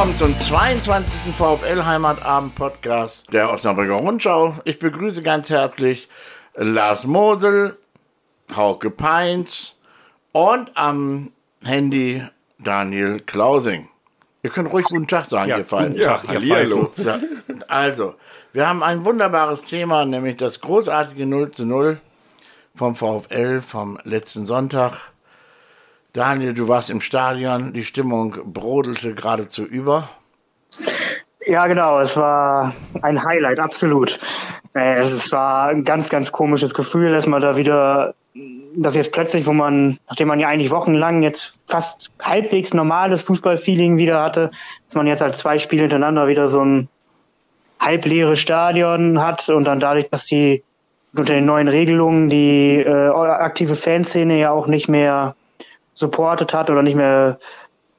willkommen zum 22. VfL Heimatabend Podcast der Osnabrücker Rundschau. Ich begrüße ganz herzlich Lars Mosel, Hauke Peins und am Handy Daniel Klausing. Ihr könnt ruhig guten Tag sagen, Ja, ihr Fallen. guten Tag. Ja, also, wir haben ein wunderbares Thema, nämlich das großartige 0 zu 0 vom VfL vom letzten Sonntag. Daniel, du warst im Stadion, die Stimmung brodelte geradezu über. Ja, genau. Es war ein Highlight, absolut. Äh, Es war ein ganz, ganz komisches Gefühl, dass man da wieder, dass jetzt plötzlich, wo man, nachdem man ja eigentlich wochenlang jetzt fast halbwegs normales Fußballfeeling wieder hatte, dass man jetzt halt zwei Spiele hintereinander wieder so ein halbleeres Stadion hat und dann dadurch, dass die unter den neuen Regelungen die äh, aktive Fanszene ja auch nicht mehr supportet hat oder nicht mehr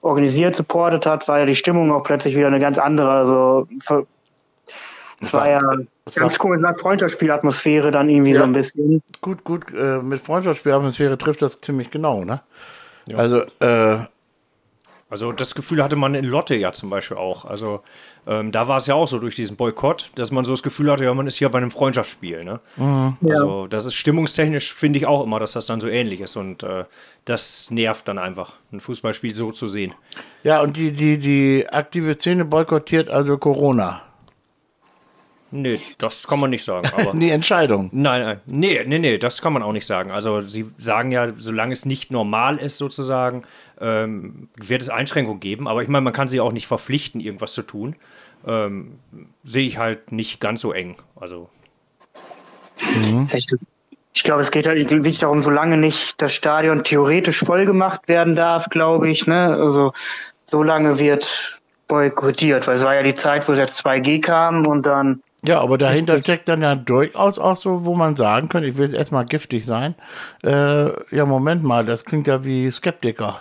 organisiert supportet hat, war ja die Stimmung auch plötzlich wieder eine ganz andere. Also es war ja es ganz war- komisch, nach Freundschaftsspielatmosphäre dann irgendwie so Ja. ein bisschen. Gut, gut, äh, mit Freundschaftsspielatmosphäre trifft das ziemlich genau, ne? Also, äh, Also das Gefühl hatte man in Lotte ja zum Beispiel auch. Also ähm, da war es ja auch so durch diesen Boykott, dass man so das Gefühl hatte, ja, man ist hier bei einem Freundschaftsspiel. Ne? Also das ist stimmungstechnisch, finde ich auch immer, dass das dann so ähnlich ist. Und äh, das nervt dann einfach, ein Fußballspiel so zu sehen. ja, und die, die, die aktive Szene boykottiert also Corona. Nee, das kann man nicht sagen. Aber Die Entscheidung. Nein, nein, nee, nee, nee, das kann man auch nicht sagen. Also sie sagen ja, solange es nicht normal ist sozusagen, ähm, wird es Einschränkungen geben. Aber ich meine, man kann sie auch nicht verpflichten, irgendwas zu tun. Ähm, sehe ich halt nicht ganz so eng. Also Ich, ich glaube, es geht halt wirklich darum, solange nicht das Stadion theoretisch voll gemacht werden darf, glaube ich. Ne? Also solange wird boykottiert, weil es war ja die Zeit, wo jetzt 2G kam und dann Ja, aber dahinter steckt dann ja durchaus auch so, wo man sagen könnte, ich will jetzt erstmal giftig sein. Äh, ja, Moment mal, das klingt ja wie Skeptiker.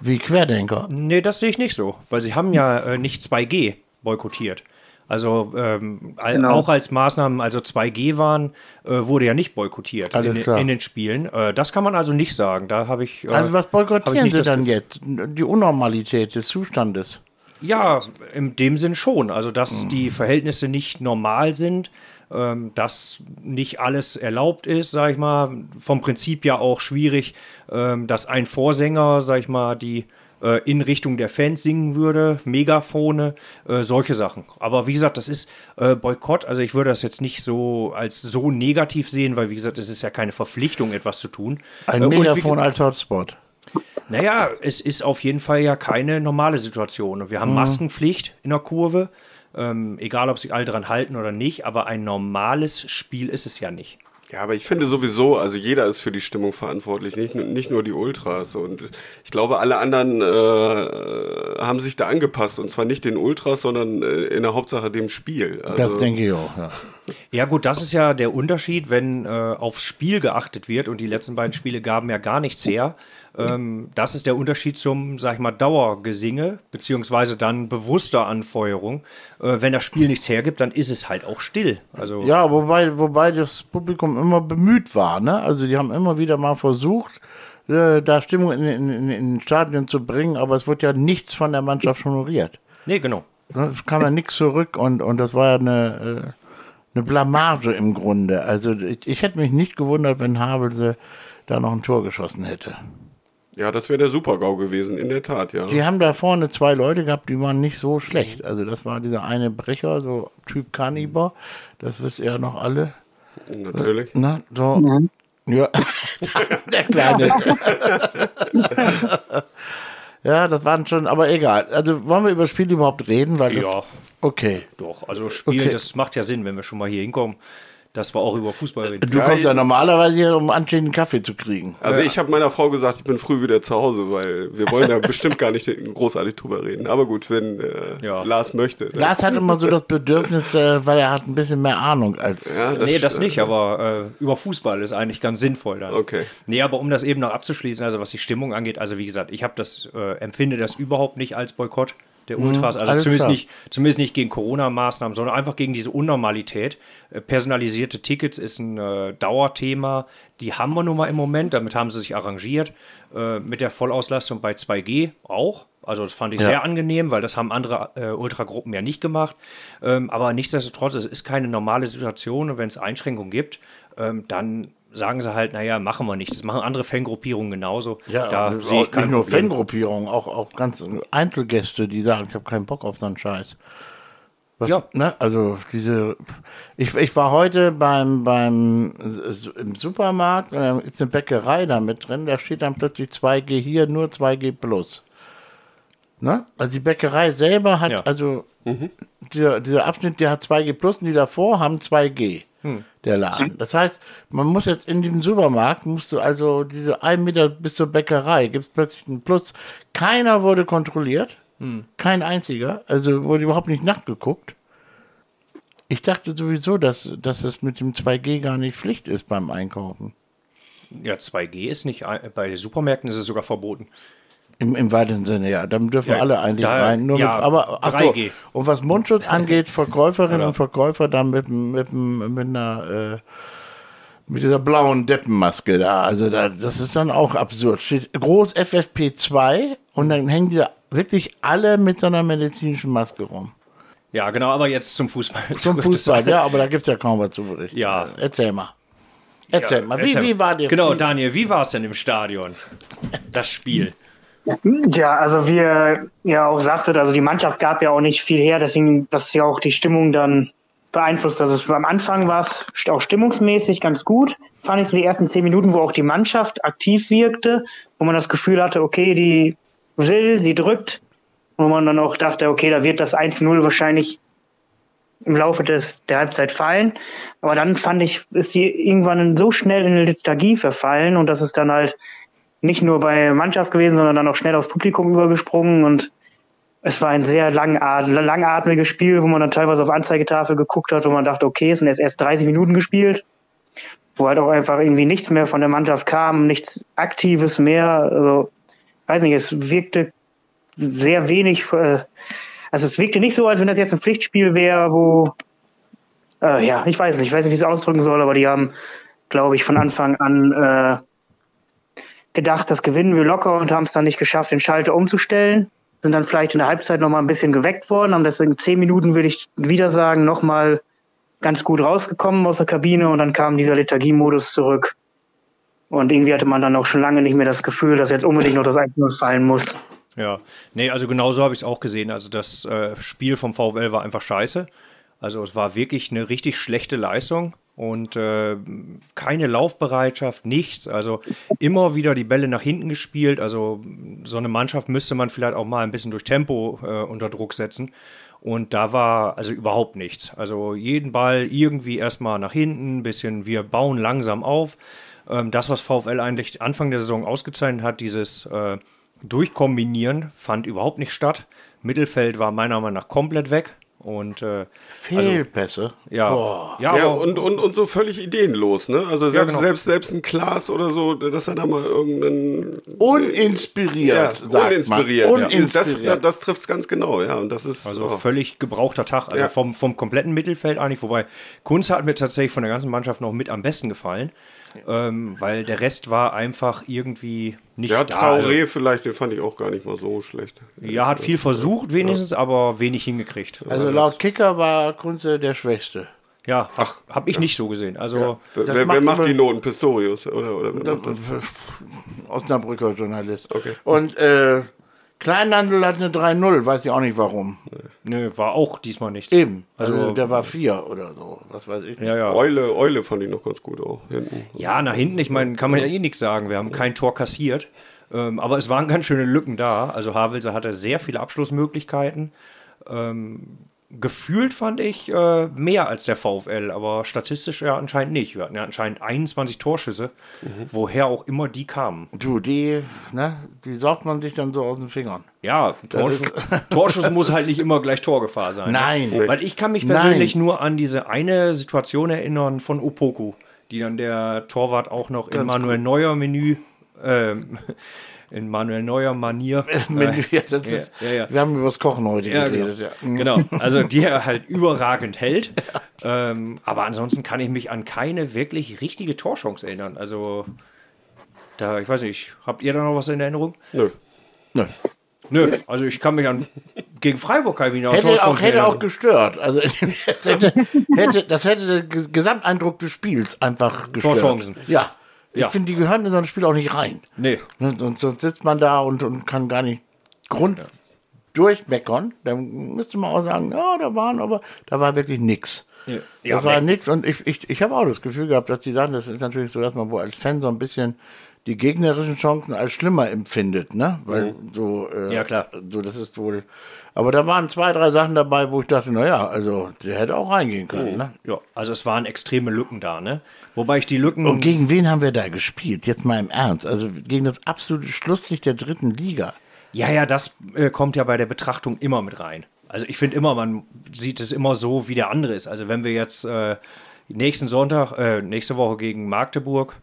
Wie Querdenker. nee, das sehe ich nicht so, weil sie haben ja äh, nicht 2G boykottiert. Also ähm, Genau. auch als Maßnahmen, also 2G waren, äh, wurde ja nicht boykottiert in, in den Spielen. Äh, das kann man also nicht sagen. Da habe ich. Äh, Also was boykottieren sie dann jetzt? Die Unnormalität des Zustandes. Ja, in dem Sinn schon. Also, dass die Verhältnisse nicht normal sind, ähm, dass nicht alles erlaubt ist, sag ich mal. Vom Prinzip ja auch schwierig, ähm, dass ein Vorsänger, sag ich mal, die äh, in Richtung der Fans singen würde, Megafone, äh, solche Sachen. Aber wie gesagt, das ist äh, Boykott. Also ich würde das jetzt nicht so als so negativ sehen, weil wie gesagt, es ist ja keine Verpflichtung, etwas zu tun. Ein Äh, wie- Megafon als Hotspot. Naja, es ist auf jeden Fall ja keine normale Situation. Wir haben Maskenpflicht in der Kurve, ähm, egal ob sich alle dran halten oder nicht, aber ein normales Spiel ist es ja nicht. Ja, aber ich finde sowieso, also jeder ist für die Stimmung verantwortlich, nicht, nur- nicht nur die Ultras. Und ich glaube, alle anderen äh, haben sich da angepasst. Und zwar nicht den Ultras, sondern äh, in der Hauptsache dem Spiel. Also, Das denke ich auch, ja. Ja gut, das ist ja der Unterschied, wenn äh, aufs Spiel geachtet wird und die letzten beiden Spiele gaben ja gar nichts her. Ähm, das ist der Unterschied zum, sag ich mal, Dauergesinge, beziehungsweise dann bewusster Anfeuerung. Äh, wenn das Spiel nichts hergibt, dann ist es halt auch still. Also Ja, wobei, wobei das Publikum immer bemüht war, ne? Also die haben immer wieder mal versucht, äh, da Stimmung in, in, in, in den Stadion zu bringen, aber es wird ja nichts von der Mannschaft honoriert. nee, genau. Ne, Es kam ja nichts zurück und, und das war ja eine, äh, eine Blamage im Grunde. Also ich, ich hätte mich nicht gewundert, wenn Havelse da noch ein Tor geschossen hätte. Ja, das wäre der Super-GAU gewesen, in der Tat, ja. Die haben da vorne zwei Leute gehabt, die waren nicht so schlecht. Also das war dieser eine Brecher, so Typ Kaniber, das wisst ihr ja noch alle. Natürlich. Ne? So. Ja, der Kleine. ja, das waren schon, aber egal. Also wollen wir über das Spiel überhaupt reden? Weil das, Ja. Okay. Doch, also Spiel, Okay. das macht ja Sinn, wenn wir schon mal hier hinkommen, dass wir auch über Fußball reden. Du kommst ja normalerweise hier, um anständigen Kaffee zu kriegen. Also ich habe meiner Frau gesagt, ich bin früh wieder zu Hause, weil wir wollen da bestimmt gar nicht großartig drüber reden. Aber gut, wenn äh, Ja. Lars möchte. ne? Lars hat immer so das Bedürfnis, äh, weil er hat ein bisschen mehr Ahnung als. ja, nee, das nicht, aber äh, über Fußball ist eigentlich ganz sinnvoll dann. Okay. Nee, aber um das eben noch abzuschließen, also was die Stimmung angeht, also wie gesagt, ich habe das, äh, empfinde das überhaupt nicht als Boykott. Der Ultras. Also alles zumindest klar. nicht, zumindest nicht gegen Corona-Maßnahmen, sondern einfach gegen diese Unnormalität. Äh, Personalisierte Tickets ist ein äh, Dauerthema. Die haben wir nun mal im Moment. Damit haben sie sich arrangiert. Äh, mit der Vollauslastung bei 2G auch. Also das fand ich Ja. sehr angenehm, weil das haben andere äh, Ultragruppen ja nicht gemacht. Ähm, aber nichtsdestotrotz, es ist keine normale Situation und wenn es Einschränkungen gibt, ähm, dann sagen sie halt, naja, machen wir nicht. Das machen andere Fangruppierungen genauso. Ja, da sehe ich nicht nur Problem. Fangruppierungen, auch, auch ganz Einzelgäste, die sagen, ich habe keinen Bock auf so einen Scheiß. Was, Ja. ne? Also diese, ich, ich war heute beim, beim im Supermarkt, und da ist eine Bäckerei da mit drin, da steht dann plötzlich 2G hier, nur 2G plus. Ne? Also die Bäckerei selber hat, Ja. also dieser, dieser Abschnitt, der hat 2G plus und die davor haben 2G. Der Laden. Das heißt, man muss jetzt in diesem Supermarkt, musst du also diese einen Meter bis zur Bäckerei, gibt es plötzlich einen Plus. Keiner wurde kontrolliert. Kein einziger. Also wurde überhaupt nicht nachgeguckt. Ich dachte sowieso, dass, dass es mit dem 2G gar nicht Pflicht ist beim Einkaufen. Ja, 2G ist nicht, bei Supermärkten ist es sogar verboten. Im, Im weitesten Sinne, ja. Dann dürfen Ja, alle eigentlich da- rein. Nur ja, mit, aber ach so, 3G. und was Mundschutz angeht, Verkäuferinnen und Verkäufer dann mit, mit, mit einer äh, mit dieser blauen Deppenmaske da. Also da, das ist dann auch absurd. Steht groß FFP2 und dann hängen die da wirklich alle mit so einer medizinischen Maske rum. Ja, genau, aber jetzt zum Fußball. Zum Fußball, ja, aber da gibt es ja kaum was zu berichten. Ja. Erzähl mal. Erzähl mal, wie, Erzähl wie war der Genau? Daniel, wie war es denn im Stadion? Das Spiel. Ja, also wie ihr ja auch sagtet, also die Mannschaft gab ja auch nicht viel her, deswegen, dass ja auch die Stimmung dann beeinflusst. Also es, am Anfang war es auch stimmungsmäßig ganz gut, fand ich so die ersten zehn Minuten, wo auch die Mannschaft aktiv wirkte, wo man das Gefühl hatte, okay, die will, sie drückt, wo man dann auch dachte, okay, da wird das 1-0 wahrscheinlich im Laufe des, der Halbzeit fallen. Aber dann fand ich, ist sie irgendwann so schnell in eine Lethargie verfallen und das ist dann halt nicht nur bei Mannschaft gewesen, sondern dann auch schnell aufs Publikum übergesprungen und es war ein sehr langat langatmiges Spiel, wo man dann teilweise auf Anzeigetafel geguckt hat, wo man dachte, okay, es sind jetzt erst 30 Minuten gespielt, wo halt auch einfach irgendwie nichts mehr von der Mannschaft kam, nichts Aktives mehr. Also, weiß nicht, es wirkte sehr wenig, äh, also es wirkte nicht so, als wenn das jetzt ein Pflichtspiel wäre, wo, äh, ja, ich weiß nicht, ich weiß nicht, wie es ausdrücken soll, aber die haben, glaube ich, von Anfang an äh, gedacht, das gewinnen wir locker und haben es dann nicht geschafft, den Schalter umzustellen. Sind dann vielleicht in der Halbzeit nochmal ein bisschen geweckt worden, haben deswegen zehn Minuten, würde ich wieder sagen, nochmal ganz gut rausgekommen aus der Kabine und dann kam dieser Lethargiemodus zurück. Und irgendwie hatte man dann auch schon lange nicht mehr das Gefühl, dass jetzt unbedingt noch das 1-0 fallen muss. Ja, nee, also genau so habe ich es auch gesehen. Also das äh, Spiel vom VfL war einfach scheiße. Also es war wirklich eine richtig schlechte Leistung und äh, keine Laufbereitschaft, nichts. Also immer wieder die Bälle nach hinten gespielt. Also so eine Mannschaft müsste man vielleicht auch mal ein bisschen durch Tempo äh, unter Druck setzen. Und da war also überhaupt nichts. Also jeden Ball irgendwie erstmal nach hinten, ein bisschen, wir bauen langsam auf. Ähm, das, was VfL eigentlich Anfang der Saison ausgezeichnet hat, dieses äh, Durchkombinieren, fand überhaupt nicht statt. Mittelfeld war meiner Meinung nach komplett weg. Und äh, Fehlpässe. ja, Boah. ja, Ja, aber- und, und, und so völlig ideenlos, ne? Also selbst, genau. selbst, selbst ein Klaas oder so, dass er da mal irgendeinen. Uninspiriert, sagt uninspiriert. man. Ja. Das, Uninspiriert. das, trifft es ganz genau, ja. Und das ist. Also oh. völlig gebrauchter Tag. Also Ja. vom, vom kompletten Mittelfeld eigentlich. Wobei Kunz hat mir tatsächlich von der ganzen Mannschaft noch mit am besten gefallen. Ähm, weil der Rest war einfach irgendwie nicht ja, da. Also, Traoré vielleicht, den fand ich auch gar nicht mal so schlecht. ja, hat viel versucht wenigstens, aber wenig hingekriegt. Also laut Kicker war Kunze der Schwächste. Ja, ach, habe ich nicht so gesehen. Also Wer, Das wer, macht wer macht die Noten? Pistorius? Oder, oder wer macht das? Osnabrücker Journalist. Okay. Und äh, Kleinlandl hat eine 3-0, weiß ich auch nicht warum. nö, war auch diesmal nichts. Eben. Also, Also, der war 4 oder so, was weiß ich. ja, ja. Eule, Eule fand ich noch ganz gut auch hinten. Ja, nach hinten, ich meine, kann man ja eh nichts sagen. Wir haben kein Tor kassiert. Ähm, aber es waren ganz schöne Lücken da. Also Havelse hatte sehr viele Abschlussmöglichkeiten. Ähm, gefühlt fand ich äh, mehr als der VfL, aber statistisch ja anscheinend nicht. Wir hatten ja anscheinend 21 Torschüsse, woher auch immer die kamen. Du, die, ne, die saugt man sich dann so aus den Fingern. Ja, Torschuss, Torschuss muss halt nicht immer gleich Torgefahr sein. Nein. Ne? Weil ich kann mich Nein. persönlich nur an diese eine Situation erinnern von Opoku, die dann der Torwart auch noch im Ganz Manuel Neuer Menü ähm, in Manuel Neuer Manier. Menü, ja, das ist, ja, ja. Wir haben über das Kochen heute Ja, geredet. Ja. Mhm. genau. genau. Also die er halt überragend hält. Ähm, aber ansonsten kann ich mich an keine wirklich richtige Torchance erinnern. Also da, ich weiß nicht, habt ihr da noch was in Erinnerung? Nö. Nö. Nö, also ich kann mich an gegen Freiburg kann ich mich Hätte auch, hätte auch gestört. Also das hätte, hätte, das hätte den Ge- Gesamteindruck des Spiels einfach gestört. Torchancen. Ja. Ich Ja. finde, die gehören in so ein Spiel auch nicht rein. Nee. Ne, Sonst, sonst sitzt man da und, und kann gar nicht Grund durchmeckern. Dann müsste man auch sagen, ja, da waren aber, da war wirklich nix. Ja, das war nix und ich, ich, ich habe auch das Gefühl gehabt, dass die sagen, das ist natürlich so, dass man wohl als Fan so ein bisschen die gegnerischen Chancen als schlimmer empfindet, ne? Weil so, äh, Mhm. Ja, klar. so, das ist wohl. Aber da waren zwei, drei Sachen dabei, wo ich dachte, naja, also der hätte auch reingehen können, Mhm. ne? Ja, also es waren extreme Lücken da, ne? Wobei ich die Lücken. Und gegen wen haben wir da gespielt? Jetzt mal im Ernst. Also gegen das absolute Schlusslicht der dritten Liga. Ja, ja, das äh, kommt ja bei der Betrachtung immer mit rein. Also ich finde immer, man sieht es immer so, wie der andere ist. Also wenn wir jetzt äh, nächsten Sonntag, äh, nächste Woche gegen Magdeburg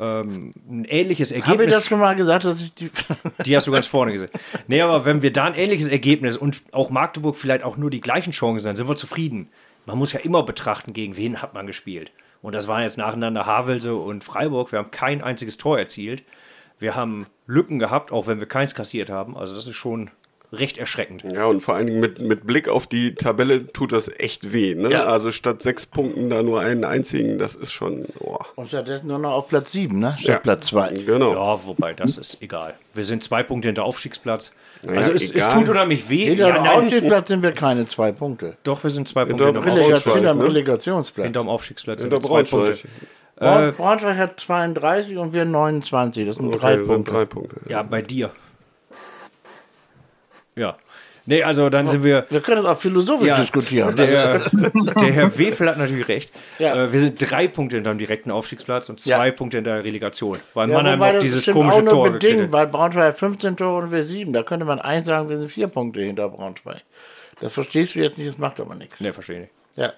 ähm, ein ähnliches Habe ich Ergebnis. das schon mal gesagt, dass ich die. Die hast du ganz vorne gesehen. Nee, aber wenn wir da ein ähnliches Ergebnis und auch Magdeburg vielleicht auch nur die gleichen Chancen, dann sind wir zufrieden. Man muss ja immer betrachten, gegen wen hat man gespielt. Und das waren jetzt nacheinander Havelse und Freiburg. Wir haben kein einziges Tor erzielt. Wir haben Lücken gehabt, auch wenn wir keins kassiert haben. Also das ist schon recht erschreckend. Ja, und vor allen Dingen mit, mit Blick auf die Tabelle tut das echt weh. Ne? Ja. Also statt sechs Punkten da nur einen einzigen, das ist schon. Oh. Und stattdessen nur noch auf Platz 7, ne? Statt Ja. Platz 2. Genau. Ja, wobei, das ist egal. Wir sind zwei Punkte hinter Aufstiegsplatz. Naja, also es, es tut unheimlich weh. Hinter Ja, dem Aufstiegsplatz sind wir keine zwei Punkte. doch, wir sind zwei Punkte Hinter Aufstiegsplatz. Hinterm ne? Relegationsplatz. hinterm Aufstiegsplatz. Hinter sind wir zwei. Punkte. Braun, Braunschweig hat 32 und wir 29. Das sind Okay, drei sind Punkte. drei Punkte. Ja, bei dir. Ja. Nee, also dann sind wir. Wir können das auch philosophisch Ja, diskutieren. Der, der Herr Wefel hat natürlich recht. Ja. Äh, wir sind drei Punkte hinterm direkten Aufstiegsplatz und zwei Ja. Punkte in der Relegation. Weil ja, Mannheim wobei auch das dieses komische auch nur Tor bedingt, gekriegt. weil Braunschweig hat 15 Tore und wir 7. Da könnte man eigentlich sagen, wir sind vier Punkte hinter Braunschweig. Das verstehst du jetzt nicht, das macht aber nichts. Ne, verstehe ich. Ja.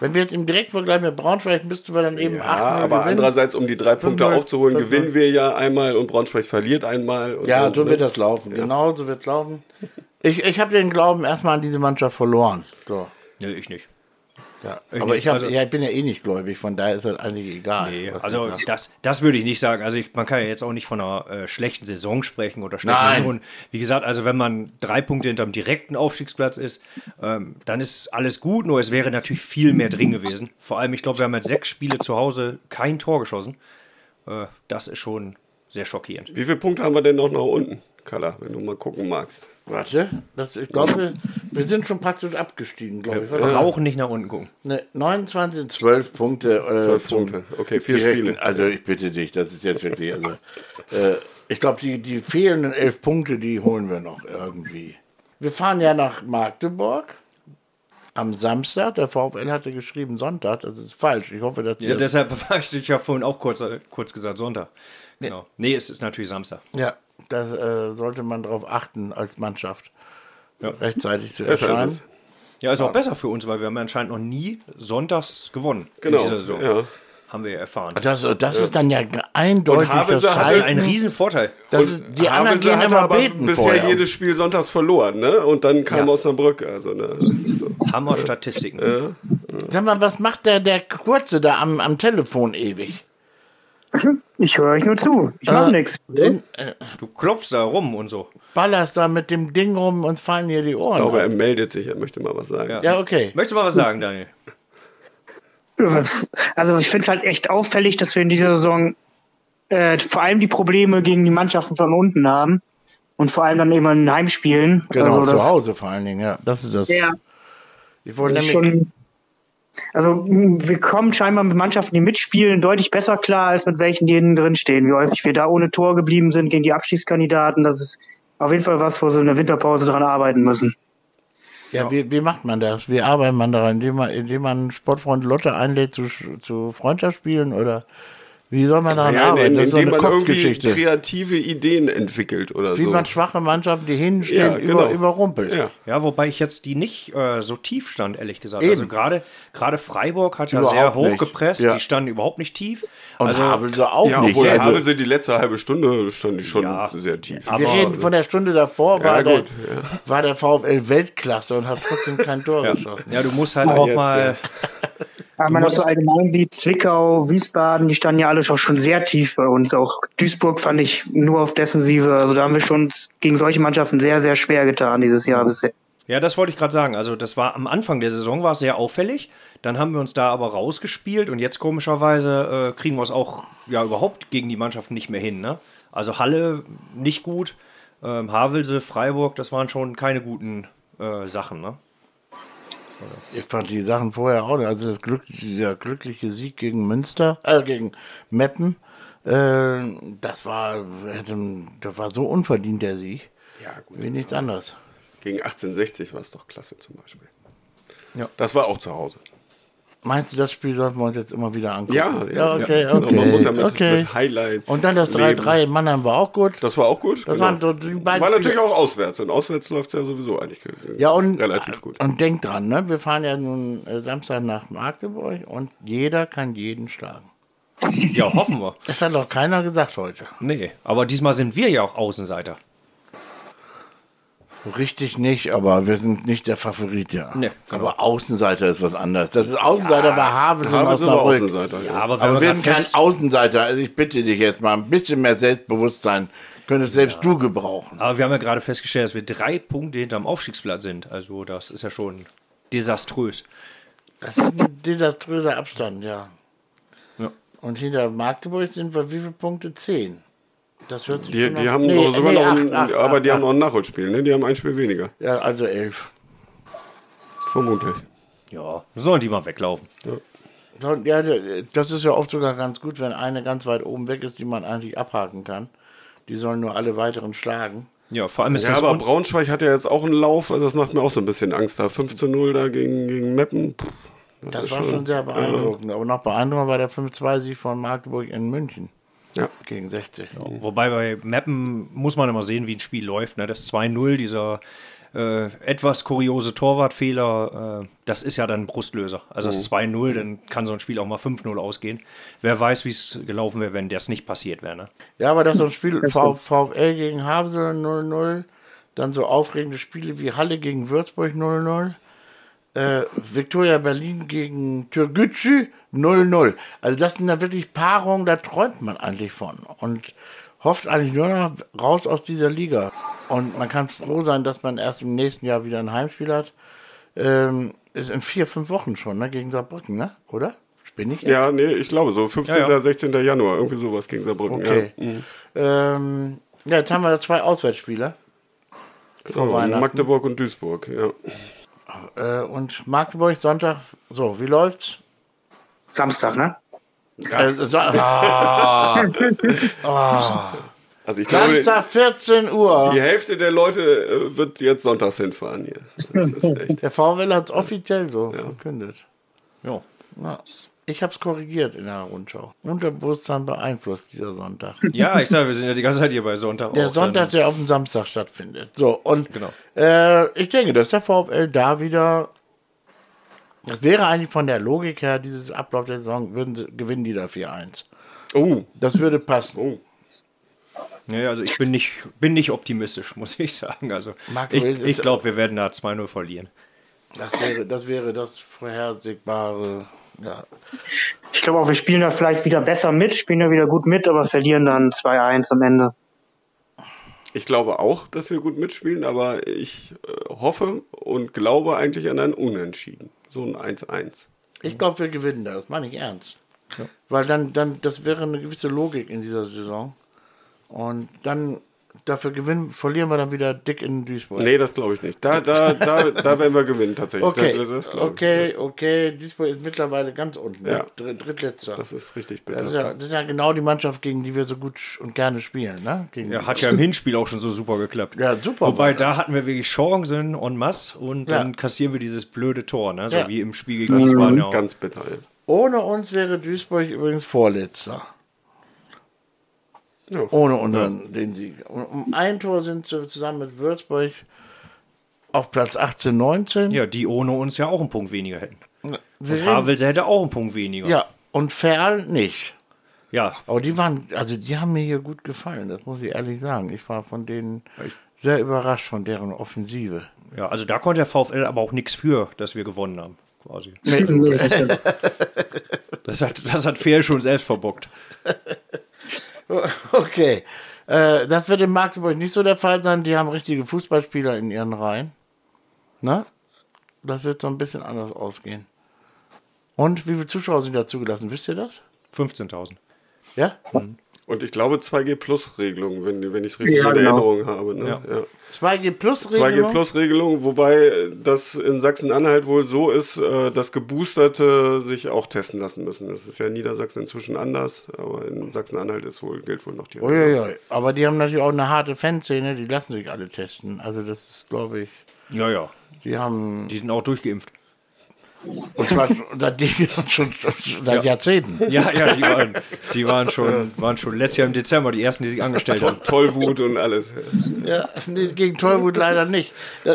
Wenn wir jetzt im Direktvergleich mit Braunschweig müssten wir dann eben Ja, 8 aber gewinnen. andererseits, um die drei Punkte 5-0, aufzuholen, 5-0. gewinnen wir ja einmal und Braunschweig verliert einmal. Und Ja, dann, so ne? wird das laufen. Genau so wird es laufen. Ich, ich habe den Glauben erstmal an diese Mannschaft verloren. So. Nee, ich nicht. Ja. Ich Aber ich, hab, Also- ja, ich bin ja eh nicht gläubig, von daher ist das eigentlich egal. Nee, also das, das würde ich nicht sagen. Also ich, man kann ja jetzt auch nicht von einer äh, schlechten Saison sprechen oder schlechten Nein. Hinrunden. Wie gesagt, also wenn man drei Punkte hinterm direkten Aufstiegsplatz ist, ähm, dann ist alles gut, nur es wäre natürlich viel mehr drin gewesen. Vor allem, ich glaube, wir haben jetzt sechs Spiele zu Hause kein Tor geschossen. Äh, das ist schon sehr schockierend. Wie viele Punkte haben wir denn noch nach unten, Kalla, wenn du mal gucken magst? Warte, das, ich glaube, wir, sind schon praktisch abgestiegen, glaube ich. Wir brauchen nicht nach unten gucken. Ne, 29, 12 Punkte. Äh, 12 zum Punkte. Okay, vier direkten- Spiele. Also ich bitte dich, das ist jetzt wirklich, also äh, ich glaube, die, die fehlenden elf Punkte, die holen wir noch irgendwie. Wir fahren ja nach Magdeburg am Samstag. Der VfL hatte geschrieben Sonntag, das ist falsch. Ich hoffe, dass Ja, deshalb war ich dich ja vorhin auch kurz, äh, kurz gesagt Sonntag. Genau. Nee, es ist natürlich Samstag. ja, da äh, sollte man darauf achten als Mannschaft, Ja. rechtzeitig zu Besser erscheinen. ist. Ja, ist auch besser für uns, weil wir haben ja anscheinend noch nie sonntags gewonnen Genau, in dieser Saison. ja. Haben wir ja erfahren. Das, das ist dann ja eindeutig das Das ist Zeichen, ein Riesenvorteil. dass es, die anderen gehen immer aber beten bisher vorher. jedes Spiel sonntags verloren, ne? Und dann kam Ja. Osnabrück, also ne, das ist so. Hammer Statistiken. Sag mal, was macht der, der Kurze da am, am Telefon ewig? Ich höre euch nur zu. Ich mache nichts. Den, äh, Du klopfst da rum und so. ballerst da mit dem Ding rum und fallen dir die Ohren. Ich glaube, er meldet sich, er möchte mal was sagen. Ja. ja, okay. Möchtest du mal was sagen, Daniel? Also ich finde es halt echt auffällig, dass wir in dieser Saison äh, vor allem die Probleme gegen die Mannschaften von unten haben und vor allem dann eben in Heimspielen. Genau, also zu Hause vor allen Dingen, ja. Das ist das. Ja, Ich wollte nämlich, schon. Also wir kommen scheinbar mit Mannschaften, die mitspielen, deutlich besser klar als mit welchen, die innen drin stehen. Wie häufig wir da ohne Tor geblieben sind gegen die Abschiedskandidaten, das ist auf jeden Fall was, wo sie in der Winterpause dran arbeiten müssen. ja, wie, wie macht man das? Wie arbeitet man daran? Indem man, indem man Sportfreund Lotte einlädt zu, zu Freundschaftsspielen oder Wie soll man daran Ja, arbeiten? Das ist so eine man irgendwie Kopfgeschichte. kreative Ideen entwickelt oder Wie so. man schwache Mannschaften, die hinstehen, Ja, über, genau. überrumpelt. Ja. Ja, wobei ich jetzt die nicht äh, so tief stand, ehrlich gesagt. Eben. Also gerade gerade Freiburg hat ja Überhaupt sehr hoch nicht. gepresst, Ja. die standen überhaupt nicht tief. Und also Havelse auch Ja, nicht. obwohl Also, Havelse die letzte halbe Stunde stand die schon Ja. sehr tief. wir reden von der Stunde davor, war, Ja, der, gut, war der VfL Weltklasse und hat trotzdem kein Tor geschossen. ja, du musst halt auch jetzt, mal Aber man das so allgemein sieht, Zwickau, Wiesbaden, die standen ja alle schon, schon sehr tief bei uns. Auch Duisburg fand ich nur auf Defensive. Also da haben wir schon gegen solche Mannschaften sehr, sehr schwer getan dieses Jahr bisher. Ja, das wollte ich gerade sagen. Also, das war am Anfang der Saison war es sehr auffällig. Dann haben wir uns da aber rausgespielt und jetzt komischerweise äh, kriegen wir es auch ja überhaupt gegen die Mannschaften nicht mehr hin. Ne? Also Halle nicht gut, ähm, Havelse, Freiburg, das waren schon keine guten äh, Sachen. Ne? Ich fand die Sachen vorher auch, nicht. also das Glück, dieser glückliche Sieg gegen Münster, äh, gegen Meppen, äh, das war, das war so unverdient der Sieg, Ja, gut. wie nichts anderes. Gegen 1860 war es doch klasse zum Beispiel. Ja. Das war auch zu Hause. Meinst du, das Spiel sollten wir uns jetzt immer wieder angucken? Ja, ja, okay, ja. okay. Man muss ja mit, okay. mit Highlights. Und dann das leben. 3-3 in Mannheim war auch gut. Das war auch gut. Das waren so die beiden War natürlich auch auswärts. Und auswärts läuft es ja sowieso eigentlich äh, Ja, und, relativ gut. und denkt dran, ne? wir fahren ja nun äh, Samstag nach Magdeburg und jeder kann jeden schlagen. Ja, hoffen wir. Das hat doch keiner gesagt heute. Nee, aber diesmal sind wir ja auch Außenseiter. Richtig nicht, aber wir sind nicht der Favorit, ja. Nee, genau. Aber Außenseiter ist was anderes. Das ist Außenseiter war Havels war Osnabrück. Außenseiter. Ja, Ja. aber wir sind kein fest, Außenseiter. Also ich bitte dich jetzt mal ein bisschen mehr Selbstbewusstsein. Könntest selbst du gebrauchen. aber wir haben ja gerade festgestellt, dass wir drei Punkte hinterm Aufstiegsplatz sind. Also das ist ja schon desaströs. Das ist ein desaströser Abstand, ja. Ja. Und hinter Magdeburg sind wir wie viele Punkte? Zehn. Das hört sich Die, schon die haben Nee, noch sogar nee, noch acht, ein, acht, aber acht, die haben noch ein Nachholspiel, ne? Die haben ein Spiel weniger. Ja, also elf. Vermutlich. Ja, sollen die mal weglaufen. So, Ja, das ist ja oft sogar ganz gut, wenn eine ganz weit oben weg ist, die man eigentlich abhaken kann. Die sollen nur alle weiteren schlagen. Ja, vor allem ist Ja, das aber un- Braunschweig hat ja jetzt auch einen Lauf, also das macht mir auch so ein bisschen Angst da. 5 zu 0 da gegen, gegen Meppen. Das ist war schon sehr beeindruckend. Aber noch beeindruckender war der 5-2-Sieg von Magdeburg in München Ja. gegen 60. Wobei bei Mappen muss man immer sehen, wie ein Spiel läuft. Ne? Das 2-0, dieser äh, etwas kuriose Torwartfehler, äh, das ist ja dann ein Brustlöser. Also das 2-0, dann kann so ein Spiel auch mal 5-0 ausgehen. Wer weiß, wie es gelaufen wäre, wenn das nicht passiert wäre. Ne? Ja, aber das so ein Spiel v VfL gegen Havelse 0-0, dann so aufregende Spiele wie Halle gegen Würzburg 0-0, äh, Viktoria Berlin gegen Türgücü 0-0. Also das sind da wirklich Paarungen, da träumt man eigentlich von und hofft eigentlich nur noch raus aus dieser Liga. Und man kann froh sein, dass man erst im nächsten Jahr wieder ein Heimspiel hat. Ähm, ist in vier, fünf Wochen schon, ne? Gegen Saarbrücken, ne? Oder? Bin ich? Ja, nee, ich glaube so. 15. Ja, ja. 16. Januar, irgendwie sowas gegen Saarbrücken. Okay. Ja. Mhm. Ähm, ja, jetzt haben wir zwei Auswärtsspiele. Vor So, Weihnachten. Magdeburg und Duisburg, ja. Äh, und Magdeburg Sonntag, so, wie läuft's? Samstag, ne? Äh, so, ah, Also ich glaube, Samstag 14 Uhr. die Hälfte der Leute äh, wird jetzt sonntags hinfahren hier. Das ist echt. Der VfL hat es offiziell so verkündet. Ja. Ja, ich habe es korrigiert in der Rundschau. Unterbewusstsein beeinflusst dieser Sonntag. ja, ich sage, wir sind ja die ganze Zeit hier bei Sonntag. Der Sonntag, der auf dem Samstag stattfindet. So, und Genau. äh, ich denke, dass der VfL da wieder. Das wäre eigentlich von der Logik her, dieses Ablauf der Saison, würden sie, gewinnen die da 4-1. Oh, Das würde passen. oh. Dann, ja, also ich bin nicht, bin nicht optimistisch, muss ich sagen. Also Marco, ich, ich glaube, wir werden da 2-0 verlieren. Das wäre das, wäre das vorhersehbare. Ja. Ich glaube auch, wir spielen da vielleicht wieder besser mit, spielen da wieder gut mit, aber verlieren dann 2-1 am Ende. Ich glaube auch, dass wir gut mitspielen, aber ich äh, hoffe und glaube eigentlich an ein Unentschieden. So ein 1-1. Ich glaube, wir gewinnen da. Das meine ich ernst. Weil dann, dann, das wäre eine gewisse Logik in dieser Saison. Und dann dafür gewinnen, verlieren wir dann wieder dick in Duisburg. Nee, das glaube ich nicht. Da, da, da, da werden wir gewinnen tatsächlich. Okay, Das, das glaub ich. okay, okay. Duisburg ist mittlerweile ganz unten. Ja. ne? Dritt, Drittletzter. Das ist richtig Das bitter. ist, ja, das ist ja genau die Mannschaft, gegen die wir so gut und gerne spielen. Ne? Gegen Ja, hat ja im Hinspiel auch schon so super geklappt. Ja, super. Wobei, war da hatten wir wirklich Chancen en masse und Ja. dann kassieren wir dieses blöde Tor, ne? so Ja. wie im Spiel gegen Wiesbaden. ja auch. Ganz bitter. Ja. Ohne uns wäre Duisburg übrigens Vorletzter. Ja. Ohne unseren, den Sieg. Und um ein Tor sind sie zusammen mit Würzburg auf Platz 18, 19. Ja, die ohne uns ja auch einen Punkt weniger hätten. Wir Und Havels hätte auch einen Punkt weniger. ja, und Ferl nicht. Ja, Aber die waren, also die haben mir hier gut gefallen, das muss ich ehrlich sagen. Ich war von denen sehr überrascht von deren Offensive. ja, also da konnte der VfL aber auch nichts für, dass wir gewonnen haben. Quasi. Nee. Das hat, das hat Fehl schon selbst verbockt. Okay. Äh, das wird in Magdeburg nicht so der Fall sein. Die haben richtige Fußballspieler in ihren Reihen. Na? Das wird so ein bisschen anders ausgehen. Und wie viele Zuschauer sind da zugelassen? Wisst ihr das? 15.000. Ja? Und ich glaube 2G-Plus-Regelung, wenn, wenn ich es richtig Ja, in genau. Erinnerung habe. Ne? Ja. Ja. 2G Plus Regelung? 2G-Plus-Regelung, wobei das in Sachsen-Anhalt wohl so ist, äh, dass Geboosterte sich auch testen lassen müssen. Das ist ja in Niedersachsen inzwischen anders, aber in Sachsen-Anhalt ist wohl, gilt wohl noch die Regelung. Uiuiui. Aber die haben natürlich auch eine harte Fanszene, die lassen sich alle testen. Also das ist, glaube ich, Ja, ja. die haben, Die sind auch durchgeimpft. Und zwar schon, schon seit Jahrzehnten. Ja, ja, die waren, die waren, schon, waren schon letztes Jahr im Dezember die ersten, die sich angestellt haben. Tollwut und alles. Ja, nee, gegen Tollwut leider nicht.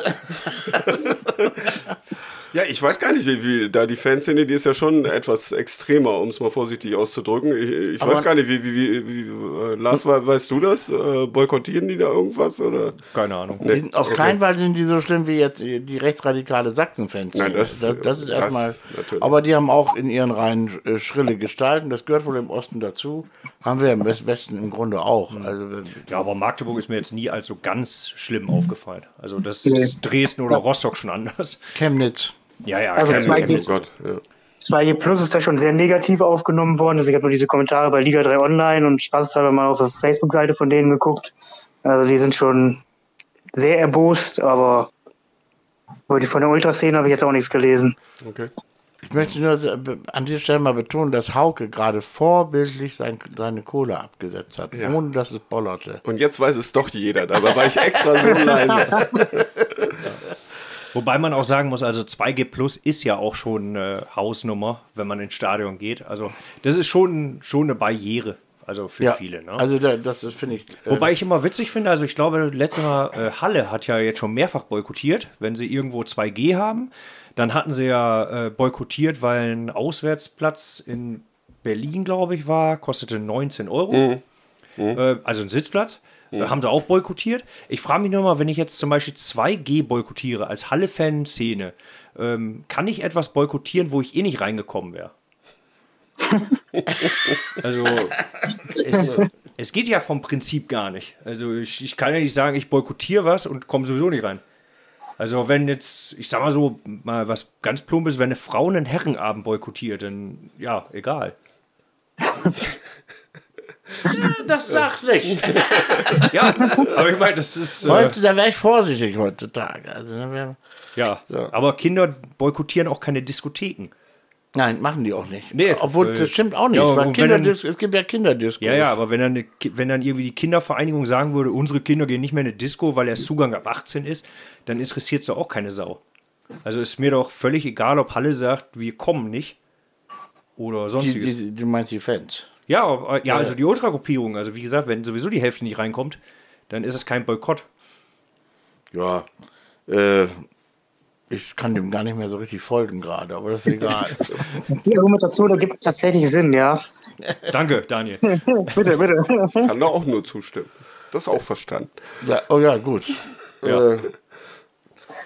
Ja, ich weiß gar nicht, wie, wie da die Fanszene, die ist ja schon etwas extremer, um es mal vorsichtig auszudrücken. Ich, ich weiß gar nicht, wie, wie, wie, wie äh, Lars, we- weißt du das? Äh, boykottieren die da irgendwas? Oder? Keine Ahnung. Die sind auf keinen Fall sind die so schlimm wie jetzt die rechtsradikale Sachsen-Fans. Nein, das- das, das ist erstmal. Aber die haben auch in ihren Reihen äh, schrille Gestalten. Das gehört wohl im Osten dazu. Haben wir im West- Westen im Grunde auch. Also wenn- Ja, aber Magdeburg ist mir jetzt nie als so ganz schlimm aufgefallen. Also das Nee. ist Dresden oder Rostock schon anders. Chemnitz. Ja, ja, Also kenn- zwei kenn Oh ich. Gott, ja. 2G Plus ist da schon sehr negativ aufgenommen worden. Also ich habe nur diese Kommentare bei Liga 3 Online und spaßeshalber mal auf der Facebook-Seite von denen geguckt. Also die sind schon sehr erbost, aber von der Ultraszene habe ich jetzt auch nichts gelesen. Okay. Ich möchte nur an dieser Stelle mal betonen, dass Hauke gerade vorbildlich sein, seine Kohle abgesetzt hat, Ja. ohne dass es bollerte. Und jetzt weiß es doch jeder. Dabei war ich extra so leise. Wobei man auch sagen muss, also 2G Plus ist ja auch schon eine Hausnummer, wenn man ins Stadion geht. Also das ist schon, schon eine Barriere, also für Ja, viele. Ne? also da, das finde ich. Äh, Wobei ich immer witzig finde, also ich glaube, letztes Mal äh, Halle hat ja jetzt schon mehrfach boykottiert, wenn sie irgendwo 2G haben. Dann hatten sie ja äh, boykottiert, weil ein Auswärtsplatz in Berlin, glaube ich, war, kostete 19 Euro. Äh, also ein Sitzplatz. Äh, Haben sie auch boykottiert. Ich frage mich nur mal, wenn ich jetzt zum Beispiel 2G boykottiere als Halle-Fan-Szene, ähm, kann ich etwas boykottieren, wo ich eh nicht reingekommen wäre? also, es, es geht ja vom Prinzip gar nicht. Also, ich, ich kann ja nicht sagen, ich boykottiere was und komme sowieso nicht rein. Also, wenn jetzt, ich sag mal so, mal was ganz plumpes, wenn eine Frau einen Herrenabend boykottiert, dann ja, egal. das sagt nicht. Ja, aber ich meine, das ist. Äh, Heute, da wäre ich vorsichtig heutzutage. Also, wär, ja, So. aber Kinder boykottieren auch keine Diskotheken. nein, machen die auch nicht. Nee, Obwohl, äh, das stimmt auch nicht. ja, weil Kinderdis es gibt ja Kinderdiscos. Ja, ja, aber wenn dann, wenn dann irgendwie die Kindervereinigung sagen würde, unsere Kinder gehen nicht mehr in eine Disco, weil der Zugang ab 18 ist, dann interessiert es doch auch keine Sau. Also ist mir doch völlig egal, ob Halle sagt, wir kommen nicht oder Die, sonstiges. die, du meinst die Fans. Ja, aber, ja, also die Ultragruppierung, also wie gesagt, wenn sowieso die Hälfte nicht reinkommt, dann ist es kein Boykott. Ja, äh, ich kann dem gar nicht mehr so richtig folgen gerade, aber das ist egal. Die Argumentation ergibt tatsächlich Sinn, ja. Danke, Daniel. bitte, bitte. Kann da auch nur zustimmen. Das ist auch verstanden. ja, oh ja, gut. Ja. Äh,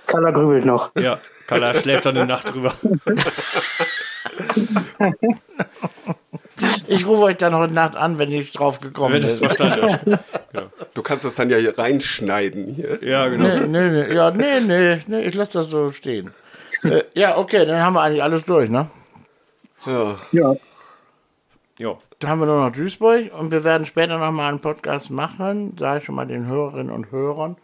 Kalla grübelt noch. Ja, Kalla schläft dann eine Nacht drüber. ich rufe euch dann heute Nacht an, wenn ich drauf gekommen bin. verstanden ist. Du kannst das dann ja hier reinschneiden. Hier. Ja, genau. Nee, nee, nee, ja, nee, nee, nee, ich lasse das so stehen. Äh, ja, okay, dann haben wir eigentlich alles durch, ne? Ja. Ja. Ja. Dann haben wir nur noch Duisburg und wir werden später noch mal einen Podcast machen, sage ich schon mal den Hörerinnen und Hörern,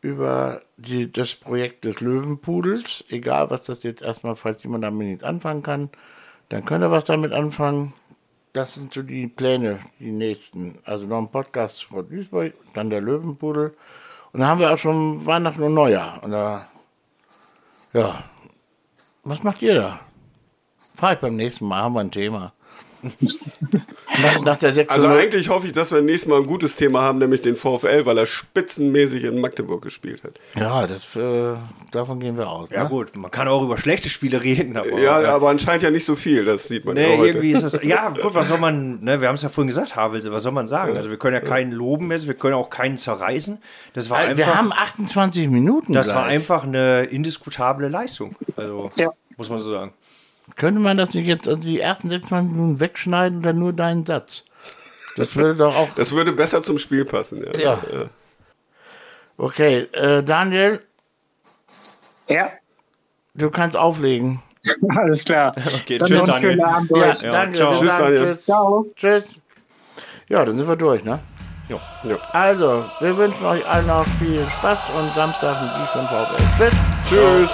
über die, das Projekt des Löwenpudels. Egal, was das jetzt erstmal, falls jemand damit nichts anfangen kann, dann könnt ihr was damit anfangen. Das sind so die Pläne, die nächsten. Also noch ein Podcast vor Duisburg, dann der Löwenpudel. Und dann haben wir auch schon Weihnachten und Neujahr. Und da, ja, was macht ihr da? Ich beim nächsten Mal, haben wir ein Thema. Nach, nach der 6 Also eigentlich hoffe ich, dass wir nächstes Mal ein gutes Thema haben, nämlich den VfL, weil er spitzenmäßig in Magdeburg gespielt hat. Ja, das, äh, davon gehen wir aus. Ja ne? gut, man kann auch über schlechte Spiele reden. Aber, Ja, aber anscheinend ja nicht so viel, das sieht man ja Nee, heute. irgendwie ist es. Ja, gut, was soll man, ne, wir haben es ja vorhin gesagt, Havelse, was soll man sagen? Also wir können ja keinen loben jetzt, wir können auch keinen zerreißen. Das war Äh, einfach. Wir haben 28 Minuten. das gleich. war einfach eine indiskutable Leistung. Also Ja. muss man so sagen. Könnte man das nicht jetzt also die ersten 26 Minuten wegschneiden oder nur deinen Satz? Das würde doch auch. Das würde besser zum Spiel passen, ja. Ja. Okay, äh, Daniel, Ja, du kannst auflegen. alles klar. Okay, Dann tschüss, Daniel. Ja, euch. danke. ciao. Tschüss, Daniel. Tschüss. Ciao. Tschüss. Ja, dann sind wir durch, ne? Ja. Ja. Also, wir wünschen euch allen noch viel Spaß und Samstag mit Wiesbaden VfL. Tschüss. Tschüss.